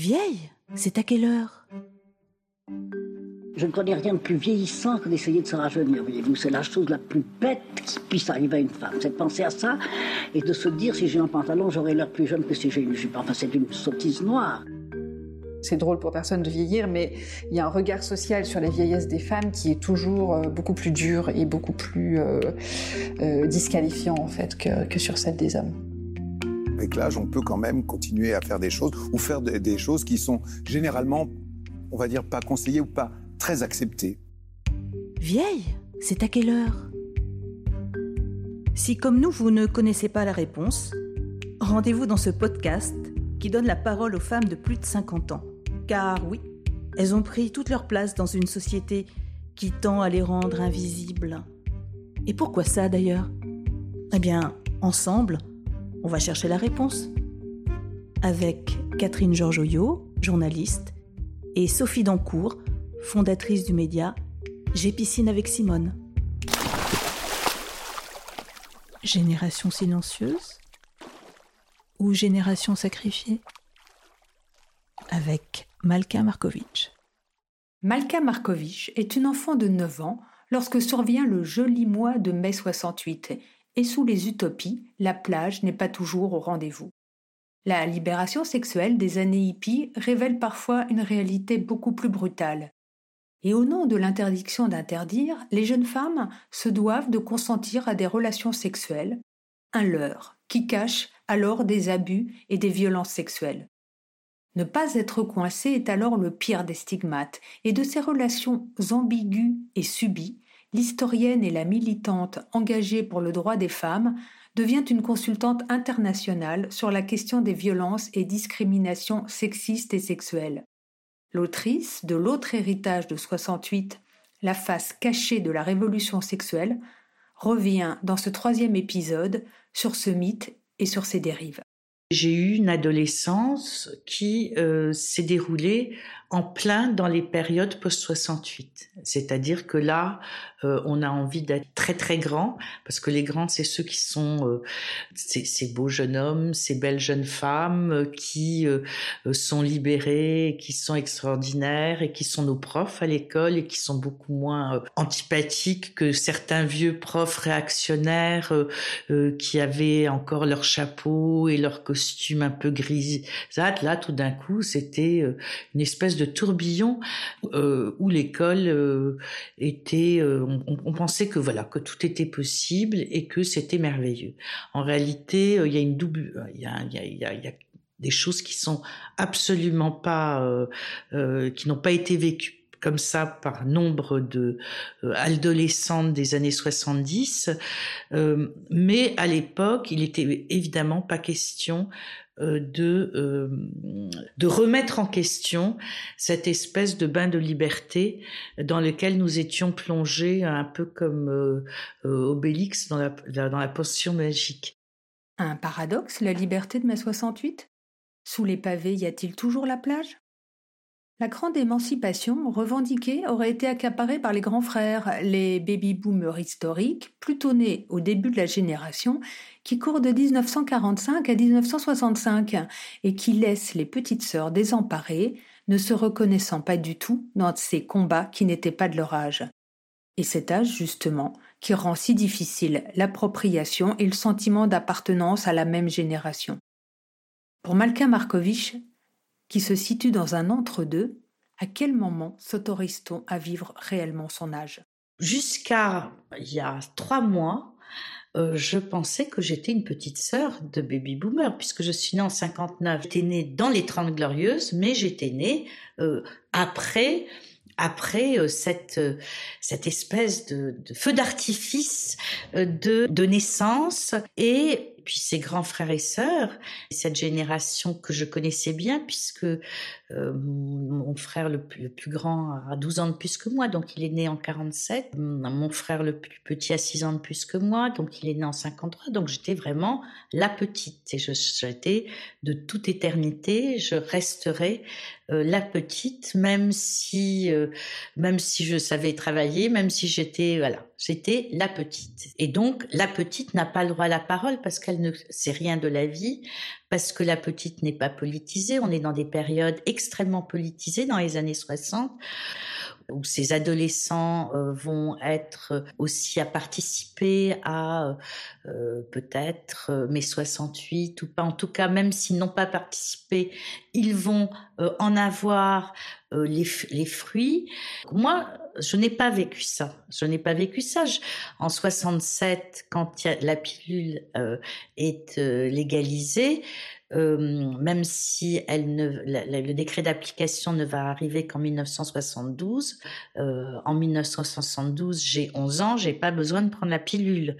Vieille C'est à quelle heure? Je ne connais rien de plus vieillissant que d'essayer de se rajeunir, voyez-vous. C'est la chose la plus bête qui puisse arriver à une femme. C'est de penser à ça et de se dire si j'ai un pantalon, j'aurai l'air plus jeune que si j'ai une jupe. Enfin, c'est une sottise noire. C'est drôle pour personne de vieillir, mais il y a un regard social sur la vieillesse des femmes qui est toujours euh, beaucoup plus dur et beaucoup plus euh, euh, disqualifiant en fait que, que sur celle des hommes. Avec l'âge, on peut quand même continuer à faire des choses ou faire des, choses qui sont généralement, on va dire, pas conseillées ou pas très acceptées. Vieille C'est à quelle heure? Si comme nous, vous ne connaissez pas la réponse, rendez-vous dans ce podcast qui donne la parole aux femmes de plus de 50 ans. Car oui, elles ont pris toute leur place dans une société qui tend à les rendre invisibles. Et pourquoi ça d'ailleurs? Eh bien, ensemble, on va chercher la réponse. Avec Catherine Georgoyot, journaliste, et Sophie Dancourt, fondatrice du média J'ai avec Simone. Génération silencieuse ou génération sacrifiée? Avec Malka Markovitch. Malka Markovitch est une enfant de 9 ans lorsque survient le joli mois de mai 68 sous les utopies, la plage n'est pas toujours au rendez-vous. La libération sexuelle des années hippies révèle parfois une réalité beaucoup plus brutale. Et au nom de l'interdiction d'interdire, les jeunes femmes se doivent de consentir à des relations sexuelles, un leurre qui cache alors des abus et des violences sexuelles. Ne pas être coincé est alors le pire des stigmates, et de ces relations ambiguës et subies, l'historienne et la militante engagée pour le droit des femmes devient une consultante internationale sur la question des violences et discriminations sexistes et sexuelles. L'autrice de L'autre héritage de 68, La face cachée de la révolution sexuelle, revient dans ce troisième épisode sur ce mythe et sur ses dérives. J'ai eu une adolescence qui euh, s'est déroulée en plein dans les périodes post-68. C'est-à-dire que là, euh, on a envie d'être très très grand, parce que les grands, c'est ceux qui sont euh, ces, beaux jeunes hommes, ces belles jeunes femmes euh, qui sont libérés, qui sont extraordinaires et qui sont nos profs à l'école et qui sont beaucoup moins antipathiques que certains vieux profs réactionnaires qui avaient encore leur chapeau et leur costume un peu grisâtre. Là, tout d'un coup, c'était une espèce de tourbillon euh, où l'école euh, était. Euh, on, pensait que voilà que tout était possible et que c'était merveilleux. En réalité, il y a une double. Il y a, des choses qui sont absolument pas, qui n'ont pas été vécues comme ça par nombre de adolescentes des années 70. Euh, mais à l'époque, il était évidemment pas question de, euh, de remettre en question cette espèce de bain de liberté dans lequel nous étions plongés un peu comme euh, Obélix dans la, dans la potion magique. Un paradoxe, la liberté de mai 68 Sous les pavés, y a-t-il toujours la plage? La grande émancipation revendiquée aurait été accaparée par les grands frères, les baby-boomers historiques, plutôt nés au début de la génération, qui courent de 1945 à 1965 et qui laissent les petites sœurs désemparées, ne se reconnaissant pas du tout dans ces combats qui n'étaient pas de leur âge. Et cet âge, justement, qui rend si difficile l'appropriation et le sentiment d'appartenance à la même génération. Pour Malka Markovitch, qui se situe dans un entre-deux, à quel moment s'autorise-t-on à vivre réellement son âge? Jusqu'à il y a trois mois, euh, je pensais que j'étais une petite sœur de baby boomer, puisque je suis née en 59. J'étais née dans les Trente Glorieuses, mais j'étais née euh, après après euh, cette cette espèce de, feu d'artifice de, de naissance et puis ses grands frères et sœurs, cette génération que je connaissais bien puisque euh, mon frère le plus, le plus, grand a 12 ans de plus que moi, donc il est né en 47. Mon frère le plus petit a 6 ans de plus que moi, donc il est né en 53. Donc j'étais vraiment la petite et j'étais de toute éternité, je resterai euh, la petite, même si euh, même si je savais travailler, même si j'étais voilà, J'étais la petite. Et donc, la petite n'a pas le droit à la parole parce qu'elle ne sait rien de la vie, parce que la petite n'est pas politisée. On est dans des périodes extrêmement politisées dans les années 60 où ces adolescents euh, vont être aussi à participer à euh, peut-être euh, mai 68 ou pas. En tout cas, même s'ils n'ont pas participé, ils vont en avoir les, les, fruits. Moi, je n'ai pas vécu ça. Je n'ai pas vécu ça. en 67, quand la pilule est légalisée, euh, même si elle ne, le décret d'application ne va arriver qu'en 1972. Euh, en 1972, j'ai 11 ans, j'ai pas besoin de prendre la pilule.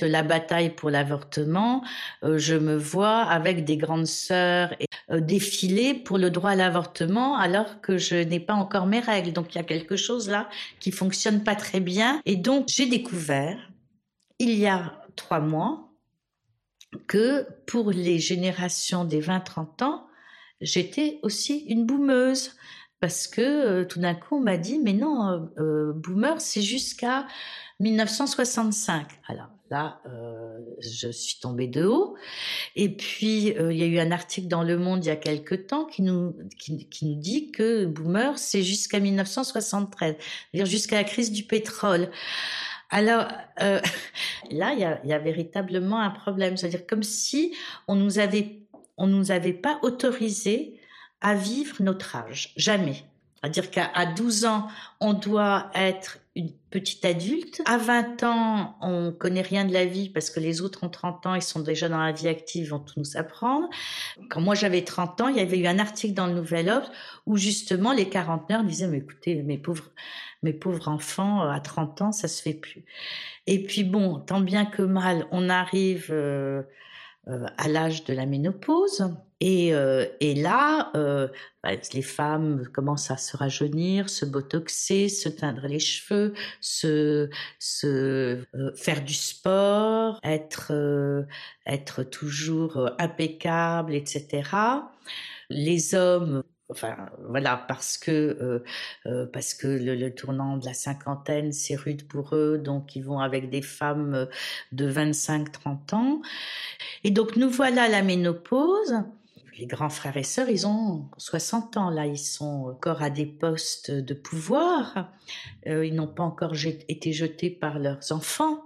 La bataille pour l'avortement, euh, je me vois avec des grandes sœurs défiler pour le droit à l'avortement alors que je n'ai pas encore mes règles. Donc il y a quelque chose là qui fonctionne pas très bien. Et donc j'ai découvert il y a trois mois que pour les générations des 20-30 ans, j'étais aussi une boumeuse. Parce que euh, tout d'un coup, on m'a dit, mais non, euh, euh, boomer, c'est jusqu'à 1965. Alors là, je suis tombée de haut. Et puis, il y a eu un article dans Le Monde il y a quelque temps qui nous, qui, qui nous dit que boomer, c'est jusqu'à 1973, c'est-à-dire jusqu'à la crise du pétrole. Alors euh, là, il y a, y a, véritablement un problème. C'est-à-dire comme si on nous avait, on nous avait pas autorisé à vivre notre âge. Jamais. C'est-à-dire qu'à 12 ans, on doit être une petite adulte. À 20 ans, on connaît rien de la vie parce que les autres ont 30 ans, ils sont déjà dans la vie active, vont tout nous apprendre. Quand moi j'avais 30 ans, il y avait eu un article dans le Nouvel Obs où justement les quarantenaires disaient, mais écoutez, mes pauvres, mes pauvres enfants, euh, à 30 ans, ça se fait plus. Et puis bon, tant bien que mal, on arrive euh, euh, à l'âge de la ménopause. Et, et là, bah, les femmes commencent à se rajeunir, se botoxer, se teindre les cheveux, se, se faire du sport, être, être toujours impeccable, etc. Les hommes enfin voilà parce que euh, euh, parce que le, tournant de la cinquantaine c'est rude pour eux donc ils vont avec des femmes euh, de 25-30 ans. Et donc nous voilà à la ménopause les grands frères et sœurs, ils ont 60 ans là, ils sont encore à des postes de pouvoir, ils n'ont pas encore été jetés par leurs enfants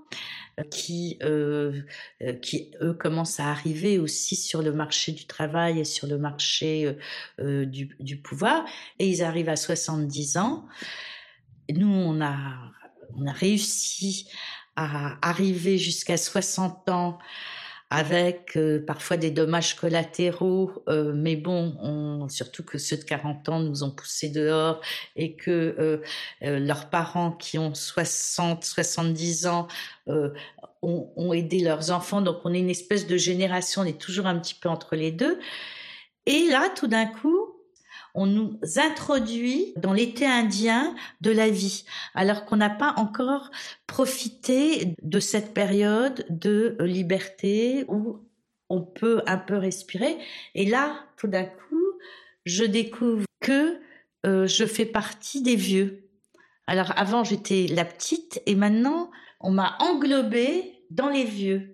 qui, euh, euh, qui, eux, commencent à arriver aussi sur le marché du travail et sur le marché euh, du, du, pouvoir. Et ils arrivent à 70 ans. Nous, on a, on a réussi à arriver jusqu'à 60 ans avec euh, parfois des dommages collatéraux, euh, mais bon, on, surtout que ceux de 40 ans nous ont poussés dehors et que euh, leurs parents qui ont 60, 70 ans ont, ont, aidé leurs enfants, donc on est une espèce de génération, on est toujours un petit peu entre les deux. Et là, tout d'un coup, on nous introduit dans l'été indien de la vie, alors qu'on n'a pas encore profité de cette période de liberté où on peut un peu respirer. Et là, tout d'un coup, je découvre que euh, je fais partie des vieux. Alors avant, j'étais la petite et maintenant, on m'a englobée dans les vieux.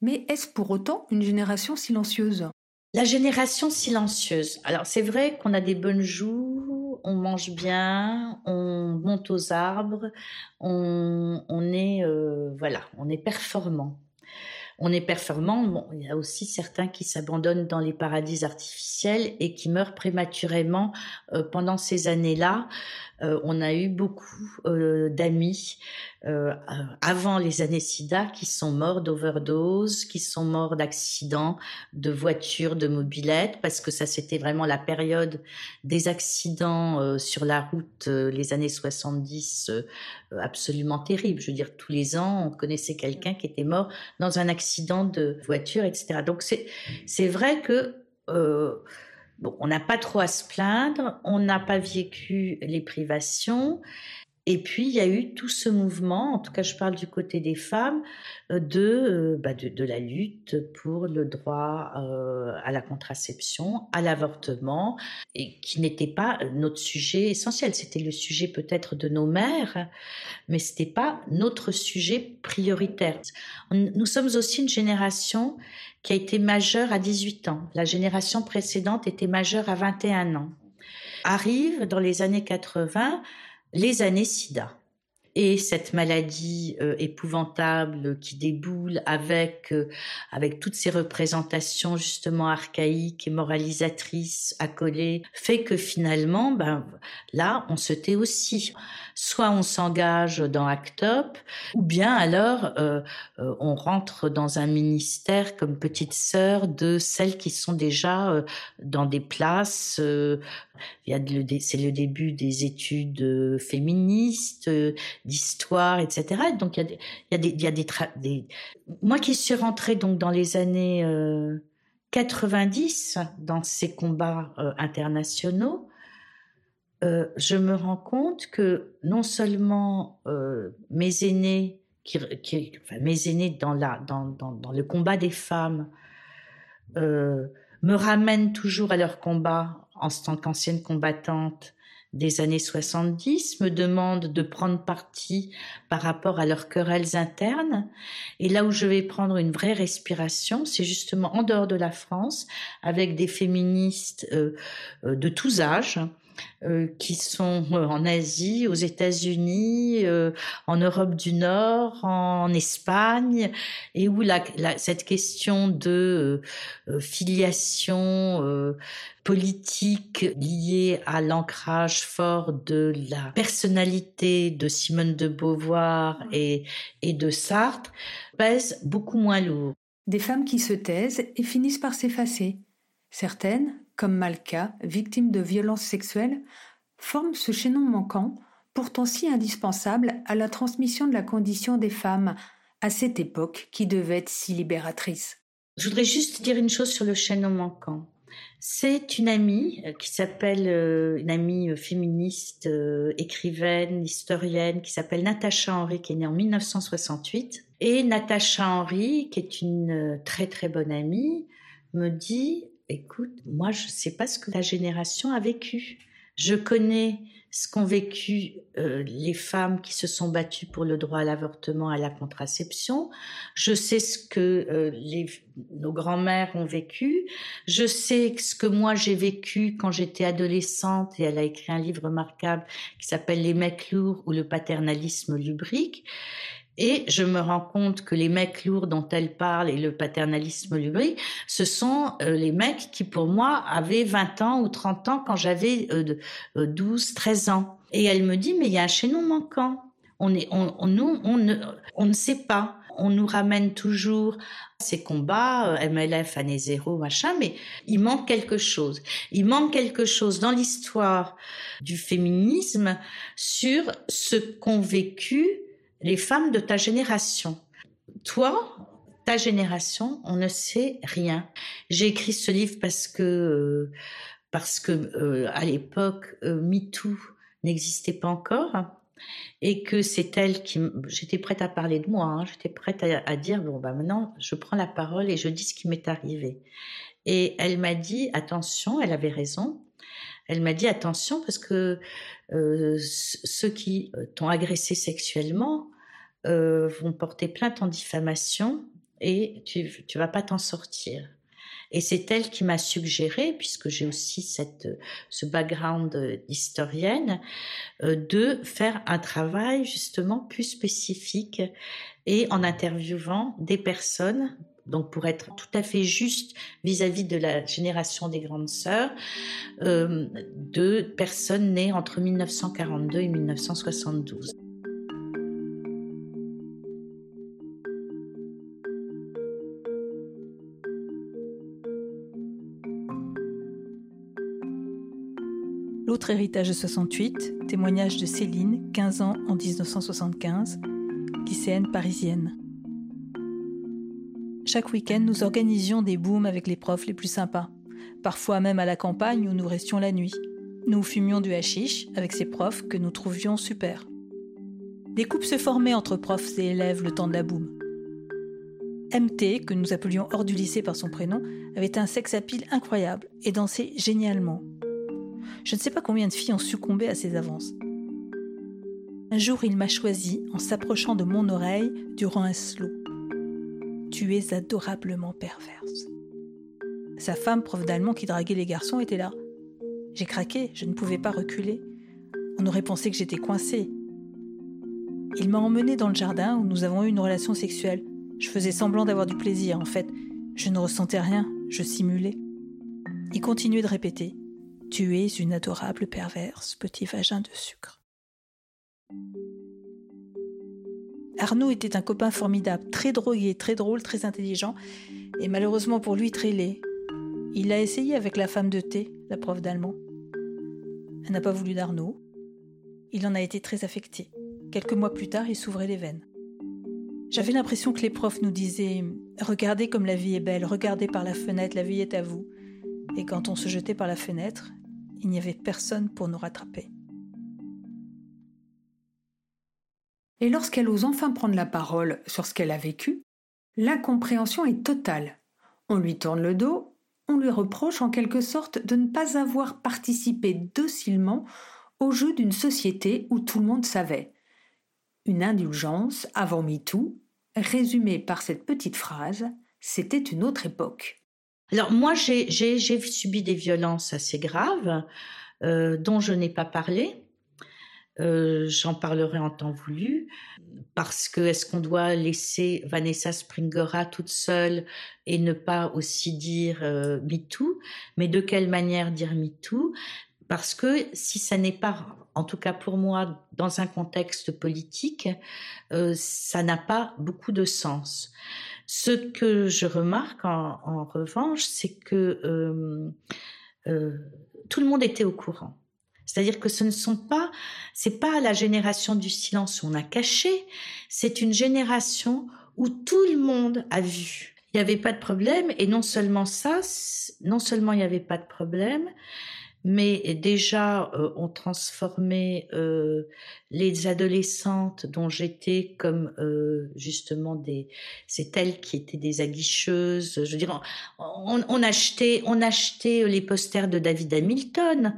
Mais est-ce pour autant une génération silencieuse? La génération silencieuse. Alors c'est vrai qu'on a des bonnes joues, on mange bien, on monte aux arbres, on, est euh, voilà, on est performant. On est performant. Bon, il y a aussi certains qui s'abandonnent dans les paradis artificiels et qui meurent prématurément euh, pendant ces années-là. Euh, on a eu beaucoup d'amis euh, avant les années SIDA qui sont morts d'overdose, qui sont morts d'accidents de voitures, de mobilettes, parce que ça c'était vraiment la période des accidents euh, sur la route, euh, les années 70, absolument terrible. Je veux dire, tous les ans, on connaissait quelqu'un qui était mort dans un accident de voiture, etc. Donc c'est vrai que Bon, on n'a pas trop à se plaindre, on n'a pas vécu les privations, Et puis, il y a eu tout ce mouvement, en tout cas, je parle du côté des femmes, euh, de, bah, de, de, la lutte pour le droit à la contraception, à l'avortement, et qui n'était pas notre sujet essentiel. C'était le sujet peut-être de nos mères, mais ce n'était pas notre sujet prioritaire. Nous sommes aussi une génération qui a été majeure à 18 ans. La génération précédente était majeure à 21 ans. Arrive dans les années 80 les années sida. Et cette maladie euh, épouvantable qui déboule avec euh, avec toutes ces représentations justement archaïques et moralisatrices accolées fait que finalement ben là on se tait aussi soit on s'engage dans Act Up ou bien alors euh, on rentre dans un ministère comme petite sœur de celles qui sont déjà dans des places c'est le début des études euh, féministes, euh, d'histoire, etc. Donc il y a des, il y a des, des, moi qui suis rentrée donc dans les années 90 euh, dans ces combats internationaux, je me rends compte que non seulement mes aînés, qui, enfin, mes aînés dans, la, dans, dans, dans, le combat des femmes, me ramènent toujours à leur combat en tant qu'ancienne combattante des années 70 me demandent de prendre parti par rapport à leurs querelles internes. Et là où je vais prendre une vraie respiration, c'est justement en dehors de la France, avec des féministes euh, euh, de tous âges, euh, qui sont euh, en Asie, aux États-Unis, euh, en Europe du Nord, en Espagne, et où la, cette question de filiation politique liée à l'ancrage fort de la personnalité de Simone de Beauvoir et, et de Sartre pèse beaucoup moins lourd. Des femmes qui se taisent et finissent par s'effacer. Certaines, comme Malka, victime de violences sexuelles, forment ce chaînon manquant, pourtant si indispensable à la transmission de la condition des femmes à cette époque qui devait être si libératrice. Je voudrais juste dire une chose sur le chaînon manquant. C'est une amie euh, qui s'appelle, euh, une amie euh, féministe, écrivaine, historienne, qui s'appelle Natacha Henry, qui est née en 1968. Et Natacha Henry, qui est une très très bonne amie, me dit écoute, moi, je ne sais pas ce que ta génération a vécu. Je connais ce qu'ont vécu euh, les femmes qui se sont battues pour le droit à l'avortement, à la contraception. Je sais ce que euh, nos grands-mères ont vécu. Je sais ce que moi j'ai vécu quand j'étais adolescente et elle a écrit un livre remarquable qui s'appelle Les mecs lourds ou le paternalisme lubrique. Et je me rends compte que les mecs lourds dont elle parle et le paternalisme lubrique, ce sont euh, les mecs qui, pour moi, avaient 20 ans ou 30 ans quand j'avais 12, euh, 13 euh, ans. Et elle me dit, mais il y a un chaînon manquant. On, est, on, nous, on, ne, on ne sait pas. On nous ramène toujours ces combats, MLF, année zéro, machin, mais il manque quelque chose. Il manque quelque chose dans l'histoire du féminisme sur ce qu'ont vécu les femmes de ta génération. Toi, ta génération, on ne sait rien. J'ai écrit ce livre parce que euh, parce que euh, à l'époque euh, MeToo n'existait pas encore et que c'est elle qui j'étais prête à parler de moi hein. j'étais prête à, dire bon bah maintenant je prends la parole et je dis ce qui m'est arrivé et elle m'a dit attention elle avait raison elle m'a dit attention parce que ceux qui euh, t'ont agressé sexuellement euh, vont porter plainte en diffamation et tu tu vas pas t'en sortir. Et c'est elle qui m'a suggéré, puisque j'ai aussi cette, ce background d'historienne, de faire un travail justement plus spécifique et en interviewant des personnes donc pour être tout à fait juste vis-à-vis de la génération des grandes sœurs, euh, de personnes nées entre 1942 et 1972. L'autre héritage de 68, témoignage de Céline, 15 ans en 1975, lycéenne parisienne. Chaque week-end, nous organisions des booms avec les profs les plus sympas, parfois même à la campagne où nous restions la nuit. Nous fumions du hashish avec ces profs que nous trouvions super. Des couples se formaient entre profs et élèves le temps de la boum. MT, que nous appelions hors du lycée par son prénom, avait un sex appeal incroyable et dansait génialement. Je ne sais pas combien de filles ont succombé à ses avances. Un jour, il m'a choisi en s'approchant de mon oreille durant un slow. Tu es adorablement perverse. Sa femme, prof d'allemand qui draguait les garçons, était là. J'ai craqué, je ne pouvais pas reculer. On aurait pensé que j'étais coincée. Il m'a emmenée dans le jardin où nous avons eu une relation sexuelle. Je faisais semblant d'avoir du plaisir, en fait. Je ne ressentais rien, je simulais. Il continuait de répéter Tu es une adorable perverse, petit vagin de sucre. Arnaud était un copain formidable, très drogué, très drôle, très intelligent, et malheureusement pour lui très laid. Il l'a essayé avec la femme de thé, la prof d'allemand. Elle n'a pas voulu d'Arnaud. Il en a été très affecté. Quelques mois plus tard, il s'ouvrait les veines. J'avais l'impression que les profs nous disaient Regardez comme la vie est belle, regardez par la fenêtre, la vie est à vous. Et quand on se jetait par la fenêtre, il n'y avait personne pour nous rattraper. Et lorsqu'elle ose enfin prendre la parole sur ce qu'elle a vécu, l'incompréhension est totale. On lui tourne le dos, on lui reproche en quelque sorte de ne pas avoir participé docilement au jeu d'une société où tout le monde savait. Une indulgence avant MeToo, résumée par cette petite phrase C'était une autre époque. Alors moi, j'ai subi des violences assez graves euh, dont je n'ai pas parlé. Euh, j'en parlerai en temps voulu parce que est-ce qu'on doit laisser Vanessa Springora toute seule et ne pas aussi dire euh, MeToo Mais de quelle manière dire MeToo Parce que si ça n'est pas, en tout cas pour moi, dans un contexte politique, euh, ça n'a pas beaucoup de sens. Ce que je remarque en, en revanche, c'est que euh, euh tout le monde était au courant. C'est-à-dire que ce ne sont pas, c'est pas la génération du silence où on a caché, c'est une génération où tout le monde a vu. Il n'y avait pas de problème et non seulement ça, non seulement il n'y avait pas de problème, mais déjà euh, on transformait euh, les adolescentes dont j'étais comme euh, justement des c'est elles qui étaient des aguicheuses je veux dire on, on achetait on achetait les posters de David Hamilton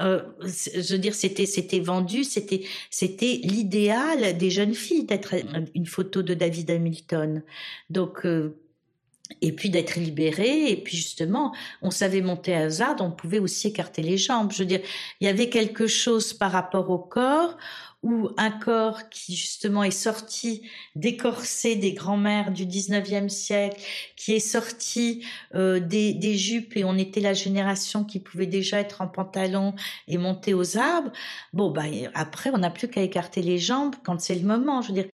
euh, je veux dire, c'était c'était vendu, c'était c'était l'idéal des jeunes filles d'être une photo de David Hamilton. Donc euh, et puis d'être libéré, et puis justement, on savait monter à hasard, on pouvait aussi écarter les jambes. Je veux dire, il y avait quelque chose par rapport au corps ou un corps qui justement est sorti décorsé des grands-mères du 19e siècle, qui est sorti euh, des, des, jupes et on était la génération qui pouvait déjà être en pantalon et monter aux arbres. Bon, bah, après, on n'a plus qu'à écarter les jambes quand c'est le moment. Je veux dire,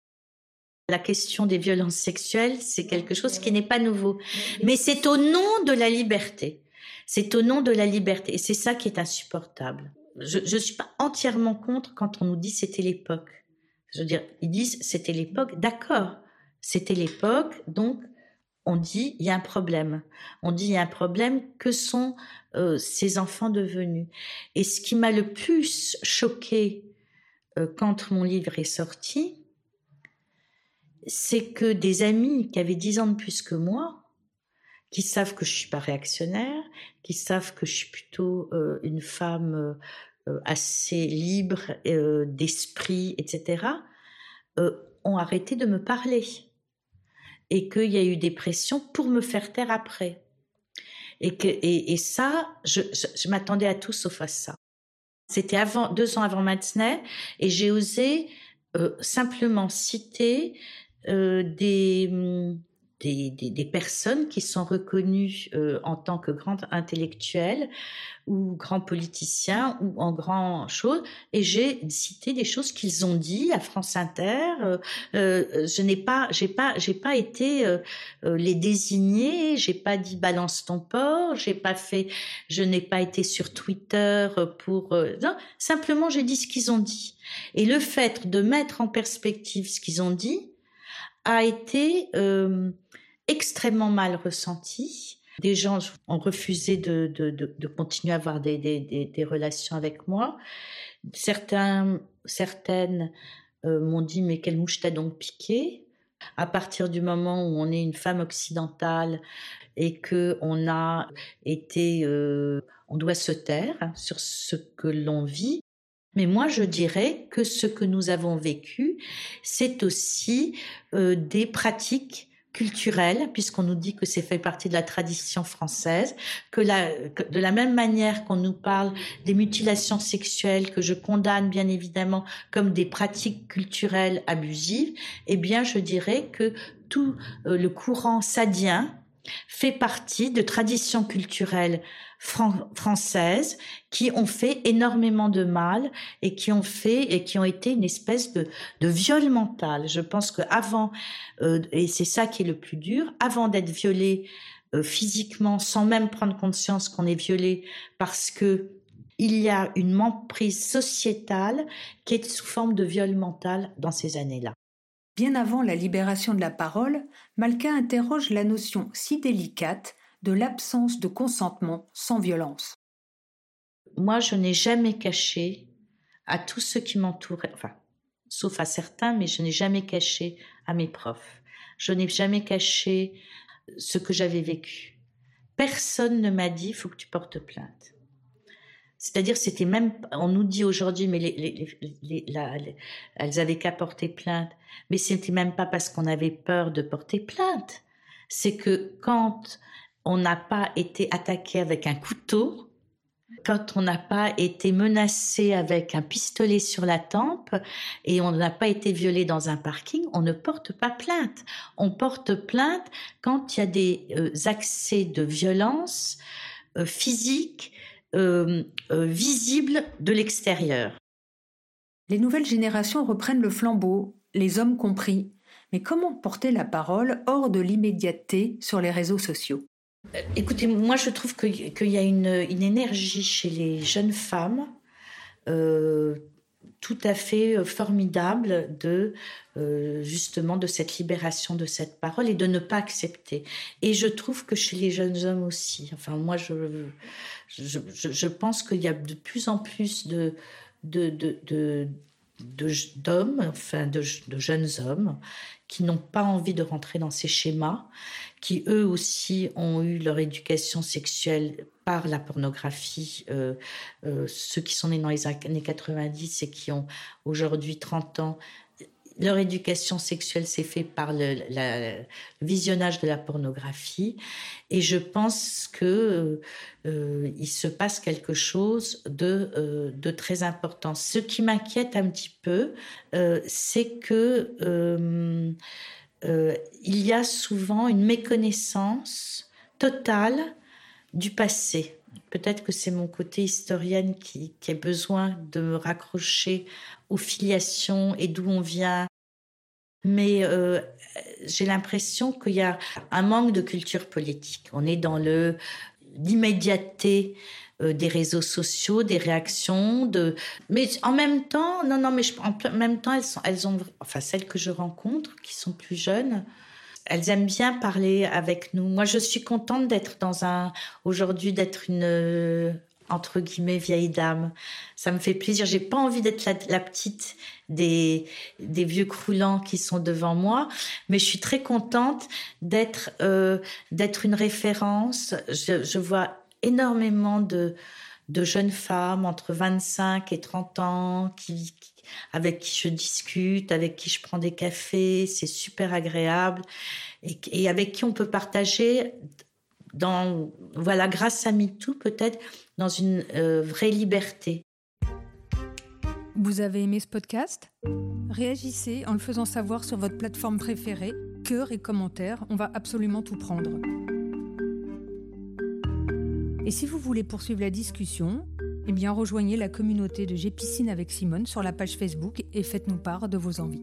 la question des violences sexuelles, c'est quelque chose qui n'est pas nouveau. Mais c'est au nom de la liberté. C'est au nom de la liberté. Et c'est ça qui est insupportable je ne suis pas entièrement contre quand on nous dit c'était l'époque. Je veux dire, ils disent c'était l'époque, d'accord, c'était l'époque, donc on dit il y a un problème. On dit il y a un problème, que sont euh, ces enfants devenus? Et ce qui m'a le plus choqué euh, quand mon livre est sorti, c'est que des amis qui avaient dix ans de plus que moi, qui savent que je suis pas réactionnaire, qui savent que je suis plutôt euh, une femme euh, assez libres euh, d'esprit, etc., ont arrêté de me parler. Et qu'il y a eu des pressions pour me faire taire après. Et, que, et, ça, je, m'attendais à tout sauf à ça. C'était avant, deux ans avant Matzner, et j'ai osé simplement citer des, des, des, des, personnes qui sont reconnues euh, en tant que grandes intellectuelles ou grands politiciens ou en grand chose. Et j'ai cité des choses qu'ils ont dit à France Inter. Euh, euh je n'ai pas j'ai pas j'ai pas été euh, les désigner. J'ai pas dit balance ton porc j'ai pas fait je n'ai pas été sur Twitter pour non simplement j'ai dit ce qu'ils ont dit. Et le fait de mettre en perspective ce qu'ils ont dit a été euh, extrêmement mal ressenti. Des gens ont refusé de, de, de, continuer à avoir des, des, des, relations avec moi. Certains, certaines euh, m'ont dit mais quelle mouche t'a donc piqué? À partir du moment où on est une femme occidentale et que on a été, euh, on doit se taire sur ce que l'on vit. Mais moi, je dirais que ce que nous avons vécu, c'est aussi euh, des pratiques culturelles, puisqu'on nous dit que c'est fait partie de la tradition française, que, la, de la même manière qu'on nous parle des mutilations sexuelles, que je condamne bien évidemment comme des pratiques culturelles abusives, eh bien, je dirais que tout euh, le courant sadien fait partie de traditions culturelles françaises qui ont fait énormément de mal et qui ont fait et qui ont été une espèce de, viol mental. Je pense que avant euh, et c'est ça qui est le plus dur, avant d'être violé euh, physiquement, sans même prendre conscience qu'on est violé, parce que il y a une emprise sociétale qui est sous forme de viol mental dans ces années-là. Bien avant la libération de la parole, Malka interroge la notion si délicate de l'absence de consentement sans violence. Moi, je n'ai jamais caché à tous ceux qui m'entouraient, enfin, sauf à certains, mais je n'ai jamais caché à mes profs. Je n'ai jamais caché ce que j'avais vécu. Personne ne m'a dit, faut que tu portes plainte. C'est-à-dire, c'était même, on nous dit aujourd'hui, mais les, elles avaient qu'à porter plainte. Mais c'était même pas parce qu'on avait peur de porter plainte. C'est que quand on n'a pas été attaqué avec un couteau, quand on n'a pas été menacé avec un pistolet sur la tempe et on n'a pas été violé dans un parking, on ne porte pas plainte. On porte plainte quand il y a des euh, accès de violence euh, physique euh, visible de l'extérieur. Les nouvelles générations reprennent le flambeau, les hommes compris. Mais comment porter la parole hors de l'immédiateté sur les réseaux sociaux? Euh, écoutez, moi je trouve qu'il y a une, énergie chez les jeunes femmes euh, tout à fait euh, formidable de justement de cette libération de cette parole et de ne pas accepter. Et je trouve que chez les jeunes hommes aussi. Enfin, moi je je, pense qu'il y a de plus en plus de de, d'hommes, enfin de, de, jeunes hommes, qui n'ont pas envie de rentrer dans ces schémas, qui eux aussi ont eu leur éducation sexuelle par la pornographie, euh, euh, ceux qui sont nés dans les années 90 et qui ont aujourd'hui 30 ans, leur éducation sexuelle s'est faite par le, visionnage de la pornographie. Et je pense que euh, il se passe quelque chose de, très important. Ce qui m'inquiète un petit peu, c'est que il y a souvent une méconnaissance totale du passé. Peut-être que c'est mon côté historienne qui, a besoin de me raccrocher aux filiations et d'où on vient. Mais euh, j'ai l'impression qu'il y a un manque de culture politique. On est dans le l'immédiateté euh, des réseaux sociaux, des réactions, de. Mais en même temps, non, non, mais en même temps, elles sont, elles ont, enfin celles que je rencontre, qui sont plus jeunes, elles aiment bien parler avec nous. Moi, je suis contente d'être dans un, aujourd'hui, d'être une euh, entre guillemets vieille dame. Ça me fait plaisir. J'ai pas envie d'être la, petite des, des vieux croulants qui sont devant moi, mais je suis très contente d'être euh, d'être une référence. Je, je vois énormément de, de jeunes femmes entre 25 et 30 ans qui, avec qui je discute, avec qui je prends des cafés, c'est super agréable et, avec qui on peut partager dans voilà grâce à MeToo peut-être dans une euh, vraie liberté. Vous avez aimé ce podcast? Réagissez en le faisant savoir sur votre plateforme préférée, cœur et commentaires, on va absolument tout prendre. Et si vous voulez poursuivre la discussion, eh bien rejoignez la communauté de J'ai avec Simone sur la page Facebook et faites-nous part de vos envies.